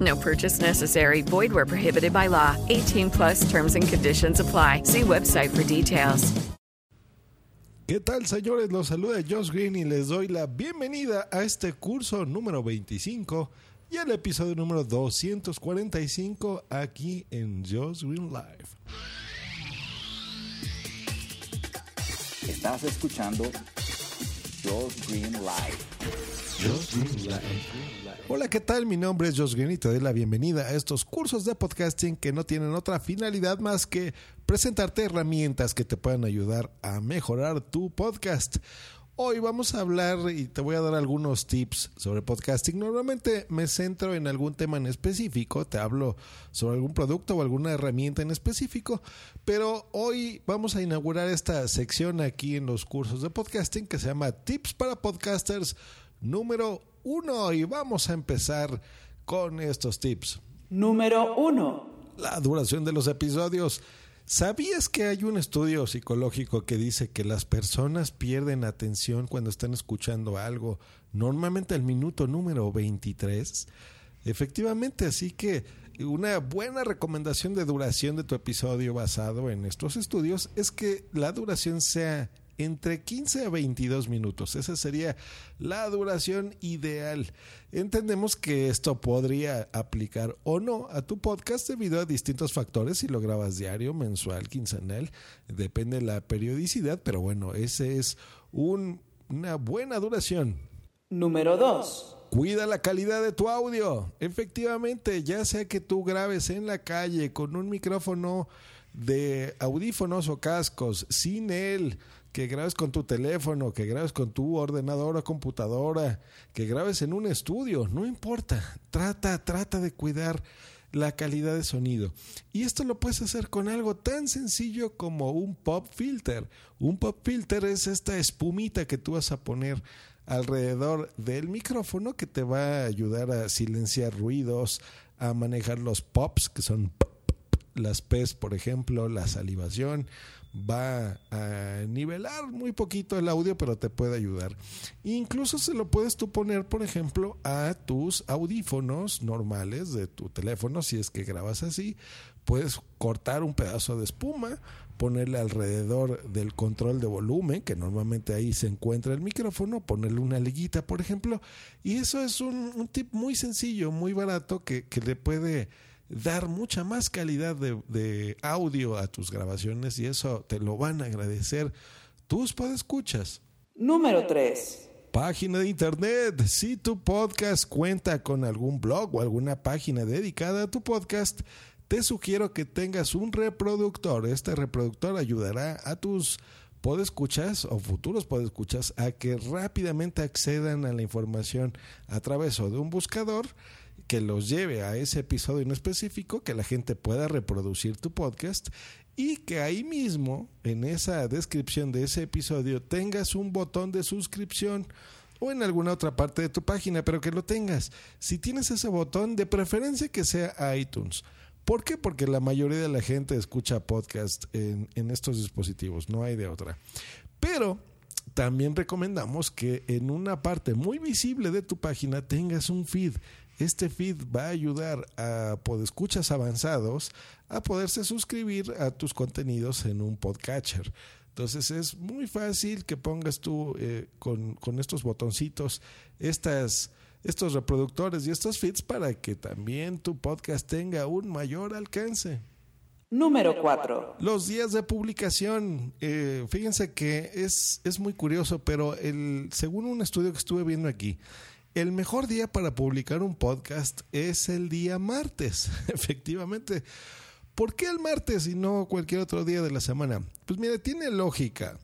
No purchase necessary. Void where prohibited by law. 18 plus terms and conditions apply. See website for details. ¿Qué tal, señores? Los saluda Josh Green y les doy la bienvenida a este curso número 25 y al episodio número 245 aquí en Josh Green Live. Estás escuchando Josh Green Live. Hola, ¿qué tal? Mi nombre es Josh Green y te doy la bienvenida a estos cursos de podcasting que no tienen otra finalidad más que presentarte herramientas que te puedan ayudar a mejorar tu podcast. Hoy vamos a hablar y te voy a dar algunos tips sobre podcasting. Normalmente me centro en algún tema en específico, te hablo sobre algún producto o alguna herramienta en específico, pero hoy vamos a inaugurar esta sección aquí en los cursos de podcasting que se llama Tips para Podcasters número uno y vamos a empezar con estos tips. Número uno. La duración de los episodios. ¿Sabías que hay un estudio psicológico que dice que las personas pierden atención cuando están escuchando algo, normalmente al minuto número 23? Efectivamente, así que una buena recomendación de duración de tu episodio basado en estos estudios es que la duración sea entre 15 a 22 minutos. Esa sería la duración ideal. Entendemos que esto podría aplicar o no a tu podcast debido a distintos factores, si lo grabas diario, mensual, quincenal, depende de la periodicidad, pero bueno, ese es un, una buena duración. Número 2. Cuida la calidad de tu audio. Efectivamente, ya sea que tú grabes en la calle con un micrófono de audífonos o cascos, sin él, que grabes con tu teléfono, que grabes con tu ordenador o computadora, que grabes en un estudio, no importa, trata, trata de cuidar la calidad de sonido. Y esto lo puedes hacer con algo tan sencillo como un pop filter. Un pop filter es esta espumita que tú vas a poner alrededor del micrófono que te va a ayudar a silenciar ruidos, a manejar los pops, que son las P's, por ejemplo, la salivación, va a nivelar muy poquito el audio, pero te puede ayudar. Incluso se lo puedes tú poner, por ejemplo, a tus audífonos normales de tu teléfono, si es que grabas así. Puedes cortar un pedazo de espuma, ponerle alrededor del control de volumen, que normalmente ahí se encuentra el micrófono, ponerle una liguita, por ejemplo. Y eso es un, tip muy sencillo, muy barato, que, que le puede dar mucha más calidad de, audio a tus grabaciones y eso te lo van a agradecer tus podescuchas. Número 3. Página de internet. Si tu podcast cuenta con algún blog o alguna página dedicada a tu podcast, te sugiero que tengas un reproductor. Este reproductor ayudará a tus podescuchas o futuros podescuchas a que rápidamente accedan a la información a través de un buscador que los lleve a ese episodio en específico, que la gente pueda reproducir tu podcast y que ahí mismo, en esa descripción de ese episodio, tengas un botón de suscripción o en alguna otra parte de tu página, pero que lo tengas. Si tienes ese botón, de preferencia que sea iTunes. ¿Por qué? Porque la mayoría de la gente escucha podcast en, en estos dispositivos, no hay de otra. Pero también recomendamos que en una parte muy visible de tu página tengas un feed. Este feed va a ayudar a podescuchas avanzados a poderse suscribir a tus contenidos en un podcatcher. Entonces es muy fácil que pongas tú eh, con, con, estos botoncitos estas, estos reproductores y estos feeds para que también tu podcast tenga un mayor alcance. Número 4. Los días de publicación, eh, fíjense que es, es muy curioso, pero el, según un estudio que estuve viendo aquí, el mejor día para publicar un podcast es el día martes, efectivamente. ¿Por qué el martes y no cualquier otro día de la semana? Pues mire, tiene lógica.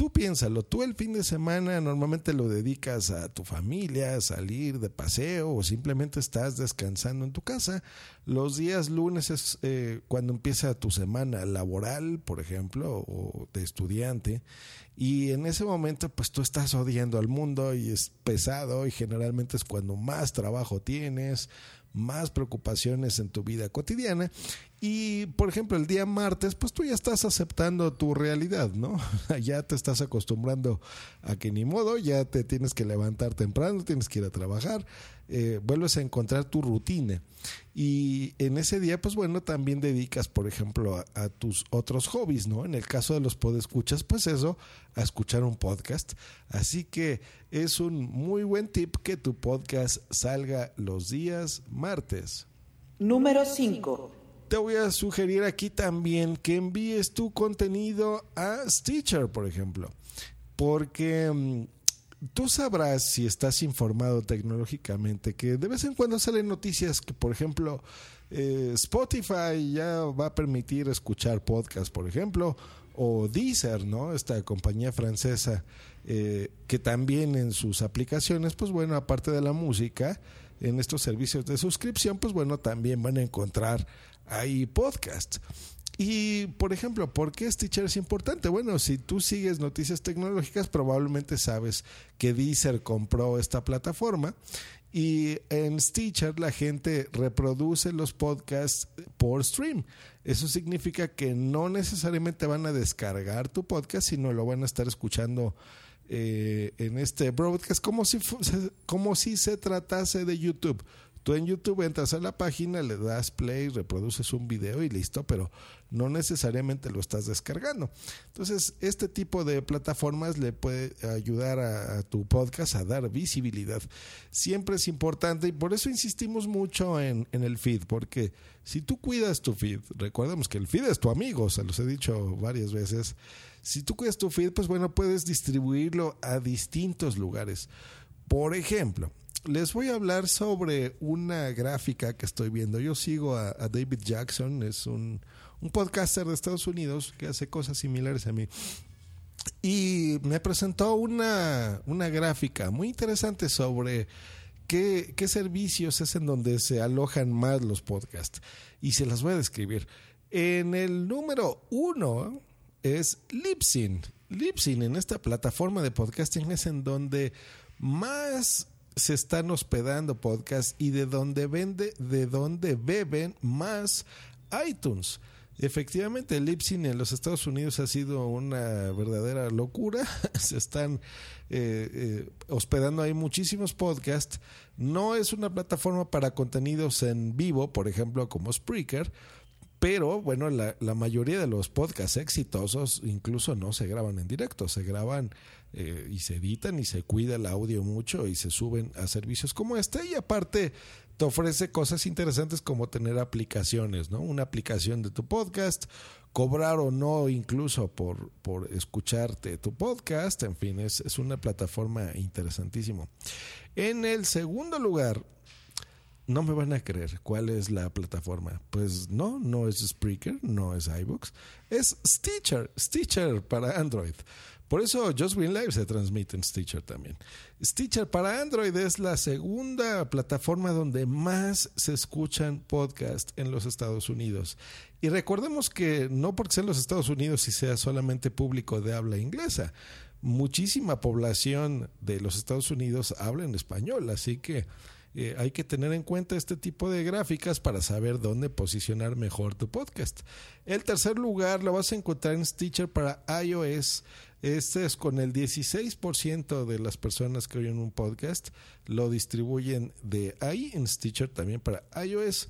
Tú piénsalo, tú el fin de semana normalmente lo dedicas a tu familia, a salir de paseo o simplemente estás descansando en tu casa. Los días lunes es eh, cuando empieza tu semana laboral, por ejemplo, o de estudiante. Y en ese momento pues tú estás odiando al mundo y es pesado y generalmente es cuando más trabajo tienes, más preocupaciones en tu vida cotidiana. Y, por ejemplo, el día martes, pues tú ya estás aceptando tu realidad, ¿no? ya te estás acostumbrando a que ni modo, ya te tienes que levantar temprano, tienes que ir a trabajar, eh, vuelves a encontrar tu rutina. Y en ese día, pues bueno, también dedicas, por ejemplo, a, a tus otros hobbies, ¿no? En el caso de los podescuchas, pues eso, a escuchar un podcast. Así que es un muy buen tip que tu podcast salga los días martes. Número 5. Te voy a sugerir aquí también que envíes tu contenido a Stitcher, por ejemplo, porque mm, tú sabrás si estás informado tecnológicamente que de vez en cuando salen noticias que, por ejemplo, eh, Spotify ya va a permitir escuchar podcast, por ejemplo, o Deezer, ¿no? Esta compañía francesa eh, que también en sus aplicaciones, pues bueno, aparte de la música, en estos servicios de suscripción, pues bueno, también van a encontrar ahí podcast. Y, por ejemplo, ¿por qué Stitcher es importante? Bueno, si tú sigues noticias tecnológicas, probablemente sabes que Deezer compró esta plataforma y en Stitcher la gente reproduce los podcasts por stream. Eso significa que no necesariamente van a descargar tu podcast, sino lo van a estar escuchando eh, en este broadcast como si, como si se tratase de YouTube. Tú en YouTube entras a la página, le das play, reproduces un video y listo, pero no necesariamente lo estás descargando. Entonces, este tipo de plataformas le puede ayudar a, tu podcast a dar visibilidad. Siempre es importante y por eso insistimos mucho en, en, el feed, porque si tú cuidas tu feed, recordemos que el feed es tu amigo, se los he dicho varias veces, si tú cuidas tu feed, pues bueno, puedes distribuirlo a distintos lugares. Por ejemplo, les voy a hablar sobre una gráfica que estoy viendo. Yo sigo a, David Jackson, es un, un, podcaster de Estados Unidos que hace cosas similares a mí. Y me presentó una, una gráfica muy interesante sobre qué, qué servicios es en donde se alojan más los podcasts. Y se las voy a describir. En el número uno es Libsyn. Libsyn en esta plataforma de podcasting es en donde más se están hospedando podcasts y de donde vende, de donde beben más iTunes. Efectivamente, el Libsyn en los Estados Unidos ha sido una verdadera locura. Se están eh, eh, hospedando ahí muchísimos podcasts. No es una plataforma para contenidos en vivo, por ejemplo, como Spreaker, pero bueno, la, mayoría de los podcasts exitosos incluso no se graban en directo, se graban eh, y se editan y se cuida el audio mucho y se suben a servicios como este y aparte te ofrece cosas interesantes como tener aplicaciones, ¿no? Una aplicación de tu podcast, cobrar o no incluso por, por escucharte tu podcast, en fin, es, es una plataforma interesantísimo. En el segundo lugar, no me van a creer cuál es la plataforma. Pues no, no es Spreaker, no es iBooks, es Stitcher, Stitcher para Android. Por eso Just Green Live se transmite en Stitcher también. Stitcher para Android es la segunda plataforma donde más se escuchan podcasts en los Estados Unidos. Y recordemos que no porque sea en los Estados Unidos y sea solamente público de habla inglesa, muchísima población de los Estados Unidos habla en español, así que eh, hay que tener en cuenta este tipo de gráficas para saber dónde posicionar mejor tu podcast. El tercer lugar lo vas a encontrar en Stitcher para iOS. Este es con el 16% de las personas que oyen un podcast lo distribuyen de ahí en Stitcher también para iOS.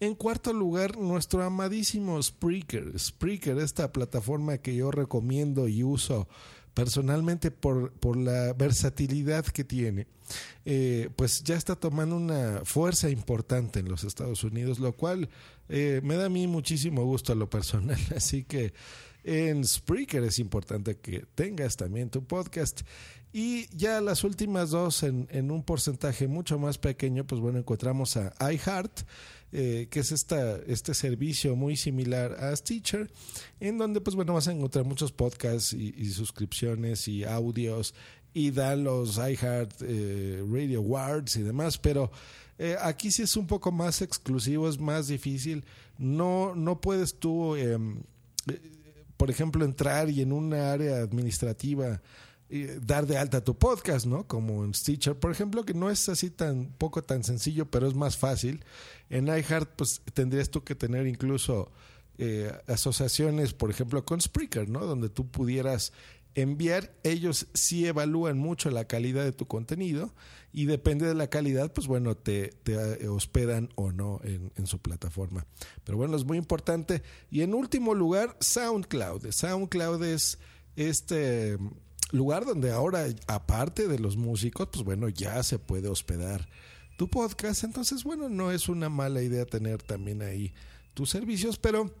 En cuarto lugar, nuestro amadísimo Spreaker. Spreaker, esta plataforma que yo recomiendo y uso personalmente por, por la versatilidad que tiene, eh, pues ya está tomando una fuerza importante en los Estados Unidos, lo cual eh, me da a mí muchísimo gusto a lo personal. Así que en Spreaker es importante que tengas también tu podcast. Y ya las últimas dos en, un porcentaje mucho más pequeño, pues bueno, encontramos a iHeart, eh, que es esta, este servicio muy similar a Stitcher, en donde pues bueno vas a encontrar muchos podcasts y, suscripciones y audios y dan los iHeart eh, Radio Awards y demás, pero eh, aquí sí es un poco más exclusivo, es más difícil. No, no puedes tú, eh, por ejemplo, entrar y en una área administrativa eh, dar de alta tu podcast, ¿no? Como en Stitcher, por ejemplo, que no es así tan poco tan sencillo, pero es más fácil. En iHeart, pues tendrías tú que tener incluso eh, asociaciones, por ejemplo, con Spreaker, ¿no? Donde tú pudieras enviar, ellos sí evalúan mucho la calidad de tu contenido y depende de la calidad, pues bueno, te, te hospedan o no en, en, su plataforma. Pero bueno, es muy importante. Y en último lugar, SoundCloud. SoundCloud es este lugar donde ahora, aparte de los músicos, pues bueno, ya se puede hospedar tu podcast. Entonces, bueno, no es una mala idea tener también ahí tus servicios, pero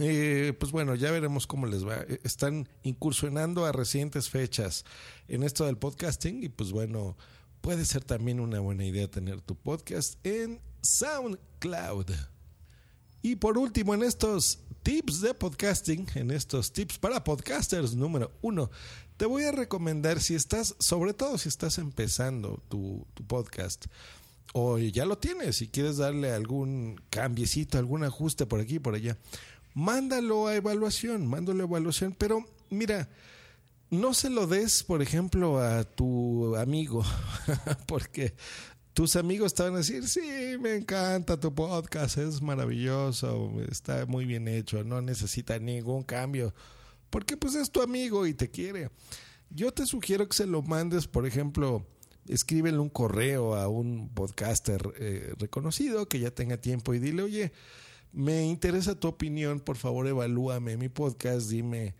eh, pues bueno, ya veremos cómo les va. Están incursionando a recientes fechas en esto del podcasting y pues bueno, puede ser también una buena idea tener tu podcast en SoundCloud. Y por último, en estos tips de podcasting, en estos tips para podcasters número uno, te voy a recomendar si estás, sobre todo si estás empezando tu, tu podcast o ya lo tienes y quieres darle algún cambiecito, algún ajuste por aquí y por allá, mándalo a evaluación, mándalo a evaluación, pero mira, no se lo des, por ejemplo, a tu amigo, porque tus amigos te van a decir, sí, me encanta tu podcast, es maravilloso, está muy bien hecho, no necesita ningún cambio, porque pues es tu amigo y te quiere. Yo te sugiero que se lo mandes, por ejemplo, escríbele un correo a un podcaster eh, reconocido que ya tenga tiempo y dile, oye, me interesa tu opinión, por favor evalúame mi podcast, dime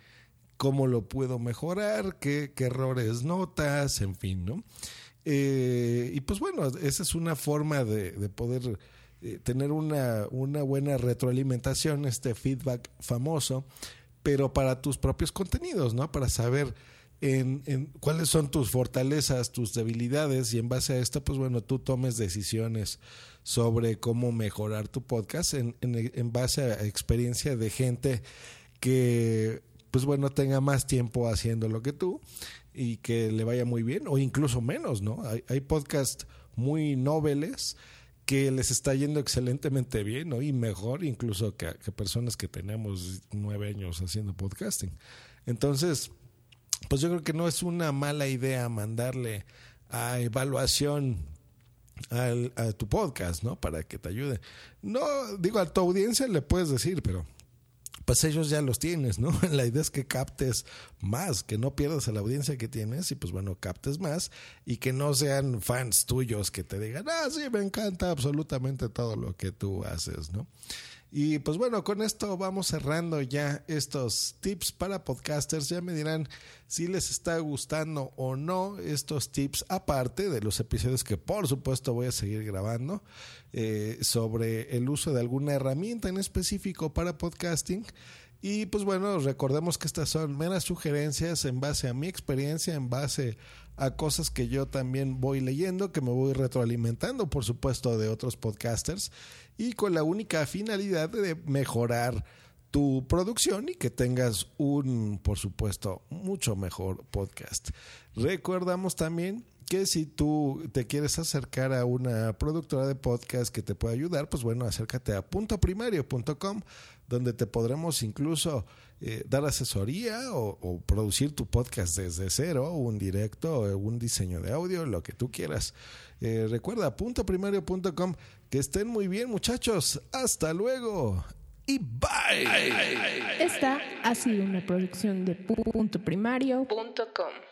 cómo lo puedo mejorar, qué, errores notas, en fin, ¿no? Eh, y pues bueno, esa es una forma de, de poder eh, tener una, una buena retroalimentación, este feedback famoso, pero para tus propios contenidos, ¿no? Para saber en, en, cuáles son tus fortalezas, tus debilidades y en base a esto, pues bueno, tú tomes decisiones sobre cómo mejorar tu podcast en, en, en base a experiencia de gente que, pues bueno, tenga más tiempo haciendo lo que tú y que le vaya muy bien o incluso menos, ¿no? Hay, hay podcasts muy nobles que les está yendo excelentemente bien, ¿no? Y mejor incluso que, que personas que tenemos nueve años haciendo podcasting. Entonces, pues yo creo que no es una mala idea mandarle a evaluación al, a tu podcast, ¿no? Para que te ayude. No, digo, a tu audiencia le puedes decir, pero pues ellos ya los tienes, ¿no? La idea es que captes más, que no pierdas a la audiencia que tienes y pues bueno, captes más y que no sean fans tuyos que te digan, ah, sí, me encanta absolutamente todo lo que tú haces, ¿no? Y pues bueno, con esto vamos cerrando ya estos tips para podcasters. Ya me dirán si les está gustando o no estos tips, aparte de los episodios que por supuesto voy a seguir grabando eh, sobre el uso de alguna herramienta en específico para podcasting. Y pues bueno, recordemos que estas son meras sugerencias en base a mi experiencia, en base a cosas que yo también voy leyendo, que me voy retroalimentando, por supuesto, de otros podcasters, y con la única finalidad de mejorar tu producción y que tengas un, por supuesto, mucho mejor podcast. Recordamos también que si tú te quieres acercar a una productora de podcast que te pueda ayudar, pues bueno, acércate a puntoprimario.com, donde te podremos incluso eh, dar asesoría o, producir tu podcast desde cero, un directo, un diseño de audio, lo que tú quieras. Eh, recuerda, puntoprimario.com, que estén muy bien muchachos, hasta luego y bye. Esta ha sido una producción de puntoprimario.com.